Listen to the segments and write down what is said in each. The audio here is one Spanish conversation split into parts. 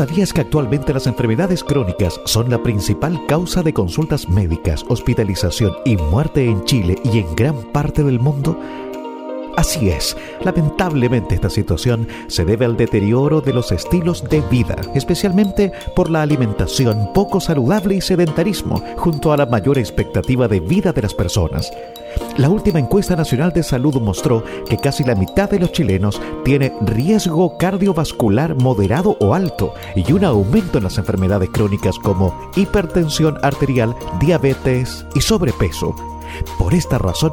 ¿Sabías que actualmente las enfermedades crónicas son la principal causa de consultas médicas, hospitalización y muerte en Chile y en gran parte del mundo? Así es, lamentablemente esta situación se debe al deterioro de los estilos de vida, especialmente por la alimentación poco saludable y sedentarismo, junto a la mayor expectativa de vida de las personas. La última encuesta nacional de salud mostró que casi la mitad de los chilenos tiene riesgo cardiovascular moderado o alto y un aumento en las enfermedades crónicas como hipertensión arterial, diabetes y sobrepeso. Por esta razón,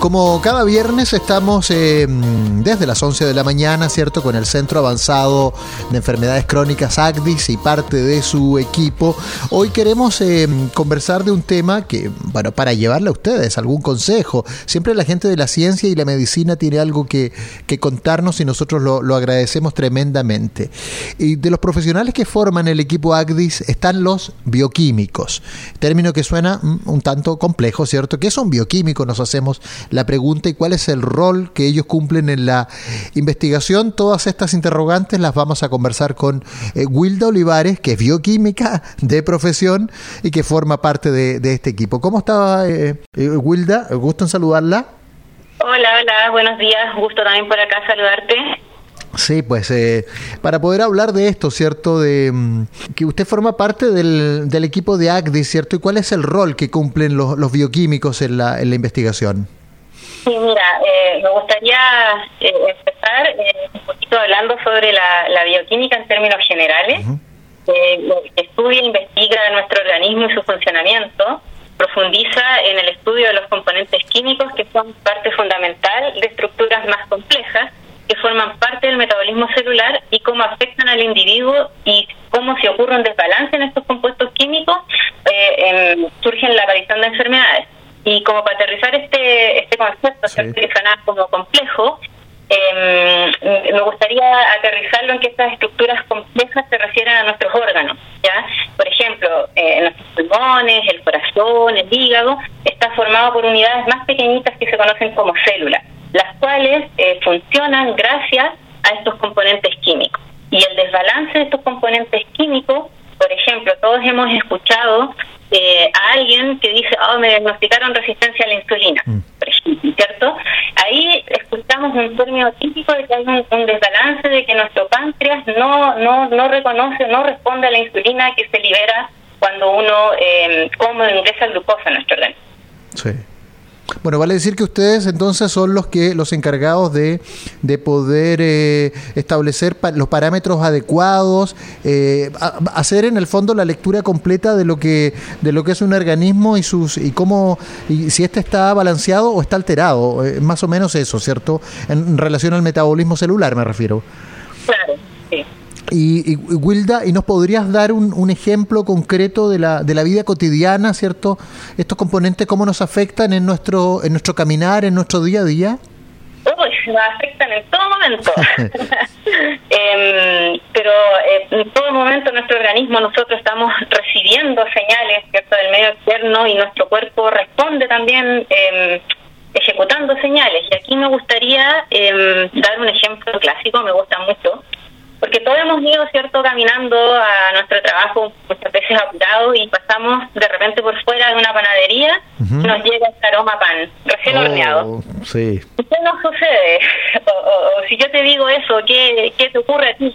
Como cada viernes estamos eh, desde las 11 de la mañana, ¿cierto? Con el Centro Avanzado de Enfermedades Crónicas ACDIS y parte de su equipo. Hoy queremos eh, conversar de un tema que, bueno, para llevarle a ustedes algún consejo. Siempre la gente de la ciencia y la medicina tiene algo que, contarnos y nosotros lo, lo, agradecemos tremendamente. Y de los profesionales que forman el equipo ACDIS están los bioquímicos. Término que suena mm, un tanto complejo, ¿cierto? ¿Qué son bioquímicos? Nos hacemos la pregunta y cuál es el rol que ellos cumplen en la investigación. Todas estas interrogantes las vamos a conversar con eh, Wilda Olivares, que es bioquímica de profesión y que forma parte de, este equipo. ¿Cómo está eh, eh, Wilda? Gusto en saludarla. Hola, hola, buenos días. Gusto también por acá saludarte. Sí, pues para poder hablar de esto, ¿cierto? De mm, que usted forma parte del, del equipo de ACDI, ¿cierto? ¿Y cuál es el rol que cumplen los, los bioquímicos en la, en la investigación? Sí, mira, eh, me gustaría eh, empezar eh, un poquito hablando sobre la, bioquímica en términos generales. estudia e investiga nuestro organismo y su funcionamiento, profundiza en el estudio de los componentes químicos que son parte fundamental de estructuras más complejas que forman parte del metabolismo celular y cómo afectan al individuo y cómo si ocurre un desbalance en estos compuestos químicos eh, surge la aparición de enfermedades. Y como para aterrizar este, este concepto, que suena como complejo, eh, me gustaría aterrizarlo en que estas estructuras complejas se refieren a nuestros órganos. ¿ya? Por ejemplo, eh, nuestros pulmones, el corazón, el hígado, está formado por unidades más pequeñitas que se conocen como células, las cuales eh, funcionan gracias a estos componentes químicos. Y el desbalance de estos componentes químicos, por ejemplo, todos hemos escuchado eh, a alguien que dice, oh, me diagnosticaron resistencia a la insulina, mm. ¿cierto? Ahí escuchamos un término típico de que hay un, desbalance de que nuestro páncreas no, no, no reconoce, no responde a la insulina que se libera cuando uno eh, come ingresa glucosa en nuestro organismo. Sí. Bueno, vale decir que ustedes entonces son los que los encargados de, de poder eh, establecer los parámetros adecuados, eh, hacer en el fondo la lectura completa de lo que de lo que es un organismo y sus y cómo y si este está balanceado o está alterado, eh, más o menos eso, ¿cierto? En relación al metabolismo celular, me refiero. Y, y, Wilda, ¿y nos podrías dar un, un, ejemplo concreto de la, de la vida cotidiana, cierto? Estos componentes, ¿cómo nos afectan en nuestro, en nuestro caminar, en nuestro día a día? Uy, nos afectan en todo momento. Em, pero eh, en todo momento nuestro organismo, nosotros estamos recibiendo señales, ¿cierto?, del medio externo y nuestro cuerpo responde también eh, ejecutando señales. Y aquí me gustaría eh, dar un ejemplo clásico, me gusta mucho, porque todos hemos ido, ¿cierto?, caminando a nuestro trabajo muchas veces apurados y pasamos de repente por fuera de una panadería y nos llega este aroma pan, recién oh, horneado. Sí. ¿Qué nos sucede? O, si yo te digo eso, ¿qué, ¿qué te ocurre a ti?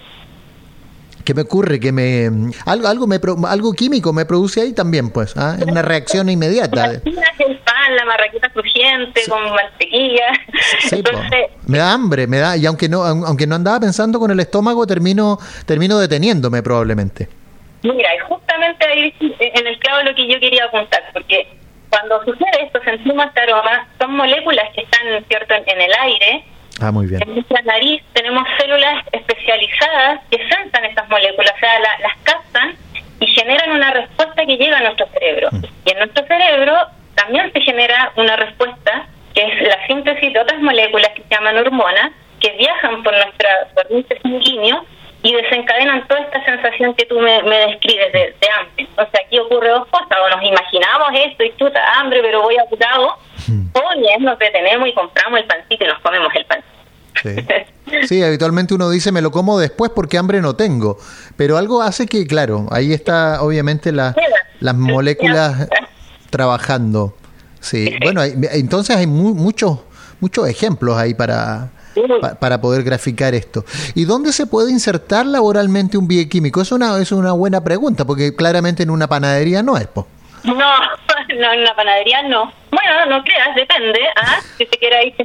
¿Qué me ocurre? Que me algo algo me algo químico me produce ahí también, pues, ¿ah? una reacción inmediata. el pan, la marraqueta crujiente con mantequilla. me da hambre, me da y aunque no aunque no andaba pensando con el estómago, termino termino deteniéndome probablemente. Mira, y justamente ahí en el clavo lo que yo quería apuntar, porque cuando sucede esto, sentimos este aroma, son moléculas que están, ¿cierto?, en, el aire Ah, muy bien. En nuestra nariz tenemos células especializadas que sensan estas moléculas, o sea, las captan y generan una respuesta que llega a nuestro cerebro. Mm. Y en nuestro cerebro también se genera una respuesta que es la síntesis de otras moléculas que se llaman hormonas, que viajan por nuestra corriente sanguíneo y desencadenan toda esta sensación que tú me, describes de, hambre. Entonces aquí ocurre dos cosas, o nos imaginamos esto y chuta hambre, pero voy apurado, hmm. o bien nos detenemos y compramos el pancito y nos comemos el pancito. Sí. habitualmente uno dice me lo como después porque hambre no tengo, pero algo hace que, claro, ahí está obviamente la, las moléculas trabajando. Sí, bueno, entonces hay muchos muchos ejemplos ahí para, para poder graficar esto. ¿Y dónde se puede insertar laboralmente un bioquímico? Es una, es una buena pregunta, porque claramente en una panadería no es. No, no, en una panadería no. Bueno, no creas, depende. ¿ah? Si se quiere ahí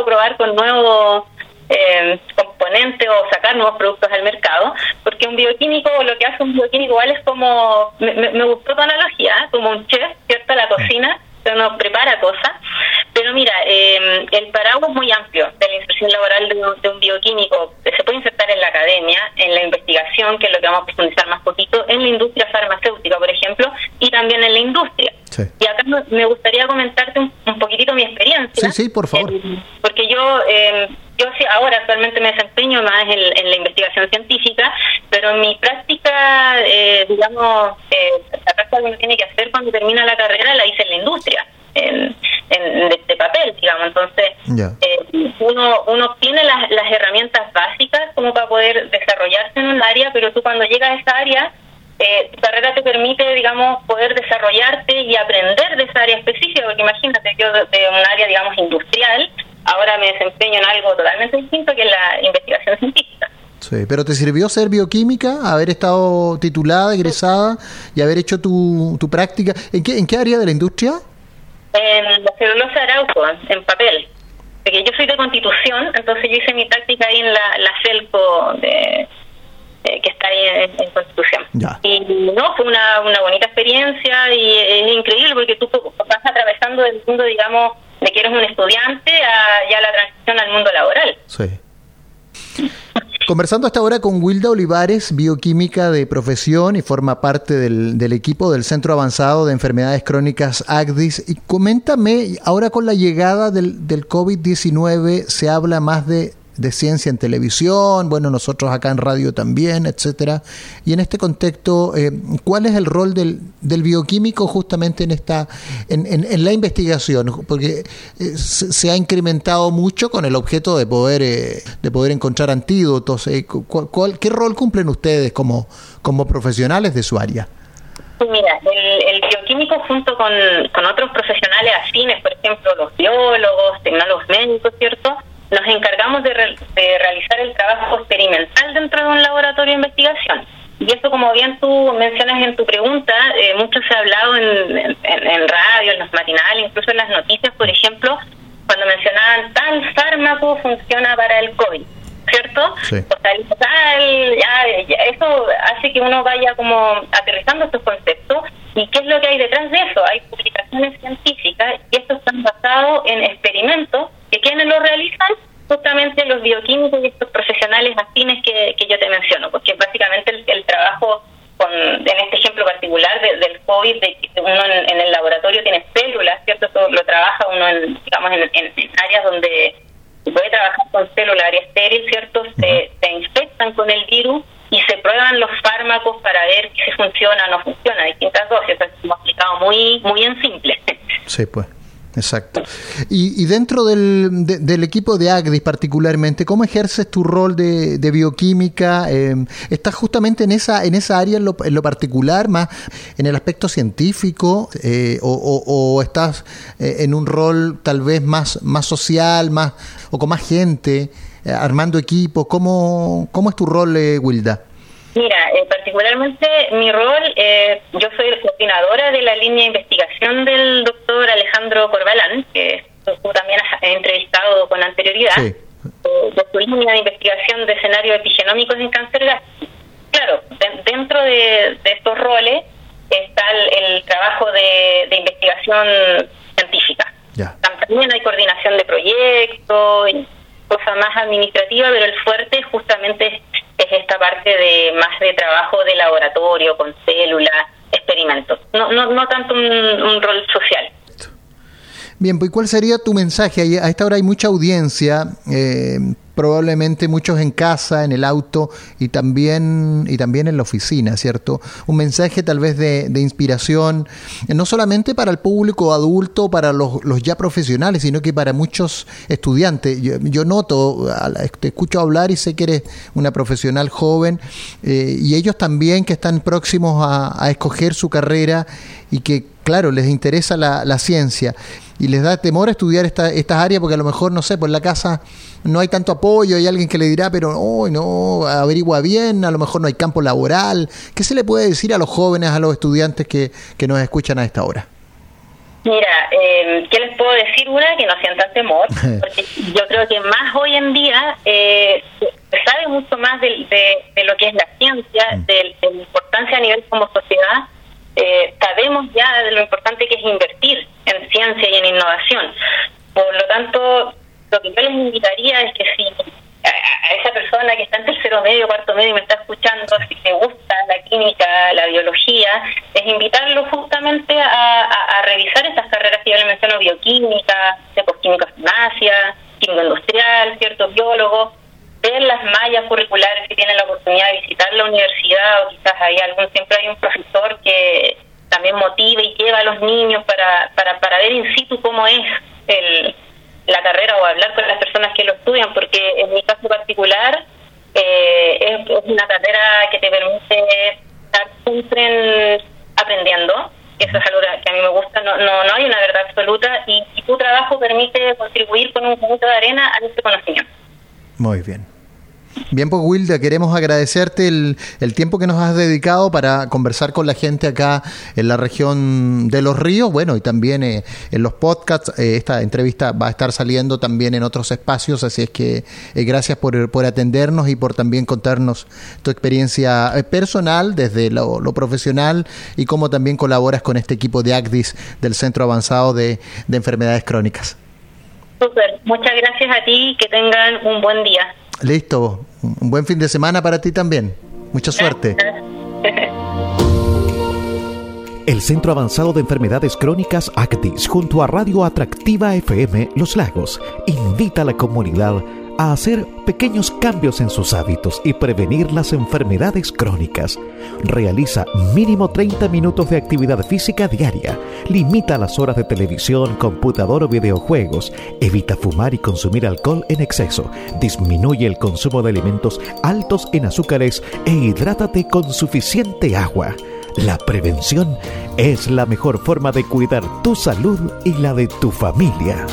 o probar con nuevos eh, componentes o sacar nuevos productos al mercado, porque un bioquímico, lo que hace un bioquímico igual es como, me, gustó tu analogía, ¿eh? como un chef, ¿cierto? La cocina, uno prepara cosas pero mira, eh, el paraguas es muy amplio de la inserción laboral de un, bioquímico. Se puede insertar en la academia, en la investigación, que es lo que vamos a profundizar más poquito, en la industria farmacéutica, por ejemplo, y también en la industria. Y acá me gustaría comentarte un, mi experiencia. Sí, sí, por favor. Eh, porque yo, eh, yo ahora actualmente me desempeño más en, la investigación científica, pero en mi práctica, eh, digamos, la práctica que uno tiene que hacer cuando termina la carrera la hice en la industria en, de, papel, digamos. Entonces, eh, uno, uno tiene las, las herramientas básicas como para poder desarrollarse en un área, pero tú cuando llegas a esa área, eh, tu carrera te permite, digamos, poder desarrollarte y aprender de esa área específica, porque imagínate, yo de, un área, digamos, industrial, ahora me desempeño en algo totalmente distinto que es la investigación científica. Sí, pero ¿te sirvió ser bioquímica, haber estado titulada, egresada y haber hecho tu, tu práctica? ¿En qué, ¿En qué área de la industria? En la celulosa Arauco, en papel. Porque yo soy de Constitución, entonces yo hice mi táctica ahí en la, la CELCO de, que está ahí en, Constitución. Y no, fue una, una bonita experiencia y es increíble porque tú vas atravesando del mundo, digamos, de que eres un estudiante a ya la transición al mundo laboral. Sí. Conversando hasta ahora con Wilda Olivares, bioquímica de profesión y forma parte del, del, equipo del Centro Avanzado de Enfermedades Crónicas ACDIS. Y coméntame, ahora con la llegada del, del COVID-19 se habla más de de ciencia en televisión, bueno, nosotros acá en radio también, etcétera. Y en este contexto, eh, ¿cuál es el rol del, del bioquímico justamente en esta, en, en, la investigación? Porque eh, se, ha incrementado mucho con el objeto de poder, eh, de poder encontrar antídotos. ¿cuál, ¿Qué rol cumplen ustedes como, como profesionales de su área? Mira, el, bioquímico junto con, con otros profesionales afines, por ejemplo, los biólogos, tecnólogos médicos, ¿cierto? Nos encargamos de, realizar el trabajo experimental dentro de un laboratorio de investigación. Y eso, como bien tú mencionas en tu pregunta, eh, mucho se ha hablado en, en, radio, en los matinales, incluso en las noticias, por ejemplo, cuando mencionaban tal fármaco funciona para el COVID, ¿cierto? Sí. O sea, tal, ya, eso hace que uno vaya como aterrizando estos conceptos. ¿Y qué es lo que hay detrás de eso? Hay publicaciones científicas y estos están basados en experimentos que quienes lo realizan justamente los bioquímicos y estos profesionales afines que, que yo te menciono, porque básicamente el, trabajo con, en este ejemplo particular del COVID, de que uno en, el laboratorio tiene células, ¿cierto? lo trabaja uno en, digamos, en, áreas donde se puede trabajar con células, área estéril, ¿cierto? Se, se infectan con el virus y se prueban los fármacos para ver si funciona o no funciona, distintas dosis, eso es explicado muy, muy en simple. Sí, pues. Exacto. Y, dentro del, del, equipo de AGDIS particularmente, ¿cómo ejerces tu rol de, bioquímica? Eh, ¿Estás justamente en esa, en esa área en lo, particular, más en el aspecto científico, eh, o, estás eh, en un rol tal vez más, más social, más o con más gente, armando equipos? ¿Cómo, ¿Cómo es tu rol, Wilda? Mira, eh, particularmente mi rol, eh, yo soy coordinadora de la línea de investigación del doctor Alejandro Corbalán, que tú también has entrevistado con anterioridad, eh, de su línea de investigación de escenarios epigenómicos en cáncer gástrico. Claro, dentro de, estos roles está el, trabajo de, investigación científica. También hay coordinación de proyectos, cosa más administrativa, pero el fuerte justamente es, esta parte de más de trabajo de laboratorio, con células, experimentos, no, no, no tanto un, rol social. Bien, pues ¿cuál sería tu mensaje? A esta hora hay mucha audiencia, eh, probablemente muchos en casa, en el auto y también, y también en la oficina, ¿cierto? Un mensaje tal vez de, inspiración, no solamente para el público adulto, para los, ya profesionales, sino que para muchos estudiantes. Yo, noto, te escucho hablar y sé que eres una profesional joven eh, y ellos también que están próximos a, escoger su carrera y que, claro, les interesa la, la ciencia y les da temor estudiar esta, estas áreas porque a lo mejor, no sé, por la casa no hay tanto apoyo, hay alguien que le dirá, pero oh, no, averigua bien, a lo mejor no hay campo laboral. ¿Qué se le puede decir a los jóvenes, a los estudiantes que, que nos escuchan a esta hora? Mira, eh, ¿qué les puedo decir? Una, que no sientan temor, porque yo creo que más hoy en día eh, se sabe mucho más de, de, lo que es la ciencia, mm. de, de, la importancia a nivel como sociedad. Eh, sabemos ya de lo importante que es invertir y en innovación. Por lo tanto, lo que yo les invitaría es que si a esa persona que está en tercero medio, cuarto medio y me está escuchando, si le gusta la química, la biología, es invitarlo justamente a, revisar estas carreras que yo le menciono, bioquímica, química farmacia, químico industrial, cierto biólogo, ver las mallas curriculares que tienen la oportunidad de visitar la universidad o quizás hay algún, siempre hay un profesor que también motiva y lleva a los niños para, para, para ver in situ cómo es el, la carrera o hablar con las personas que lo estudian, porque en mi caso particular eh, es, una carrera que te permite estar siempre aprendiendo. Eso es algo que a mí me gusta, no, no, no hay una verdad absoluta y, tu trabajo permite contribuir con un punto de arena a este conocimiento. Muy bien. Bien, pues Wilda, queremos agradecerte el, el, tiempo que nos has dedicado para conversar con la gente acá en la región de Los Ríos, bueno, y también eh, en los podcasts. Eh, esta entrevista va a estar saliendo también en otros espacios, así es que eh, gracias por, por, atendernos y por también contarnos tu experiencia personal desde lo, profesional y cómo también colaboras con este equipo de ACDIS del Centro Avanzado de, de Enfermedades Crónicas. Súper, muchas gracias a ti, que tengan un buen día. Listo. Un buen fin de semana para ti también. Mucha suerte. El Centro Avanzado de Enfermedades Crónicas ACTIS, junto a Radio Atractiva FM Los Lagos, invita a la comunidad a hacer pequeños cambios en sus hábitos y prevenir las enfermedades crónicas. Realiza mínimo 30 minutos de actividad física diaria. Limita las horas de televisión, computador o videojuegos. Evita fumar y consumir alcohol en exceso. Disminuye el consumo de alimentos altos en azúcares e hidrátate con suficiente agua. La prevención es la mejor forma de cuidar tu salud y la de tu familia.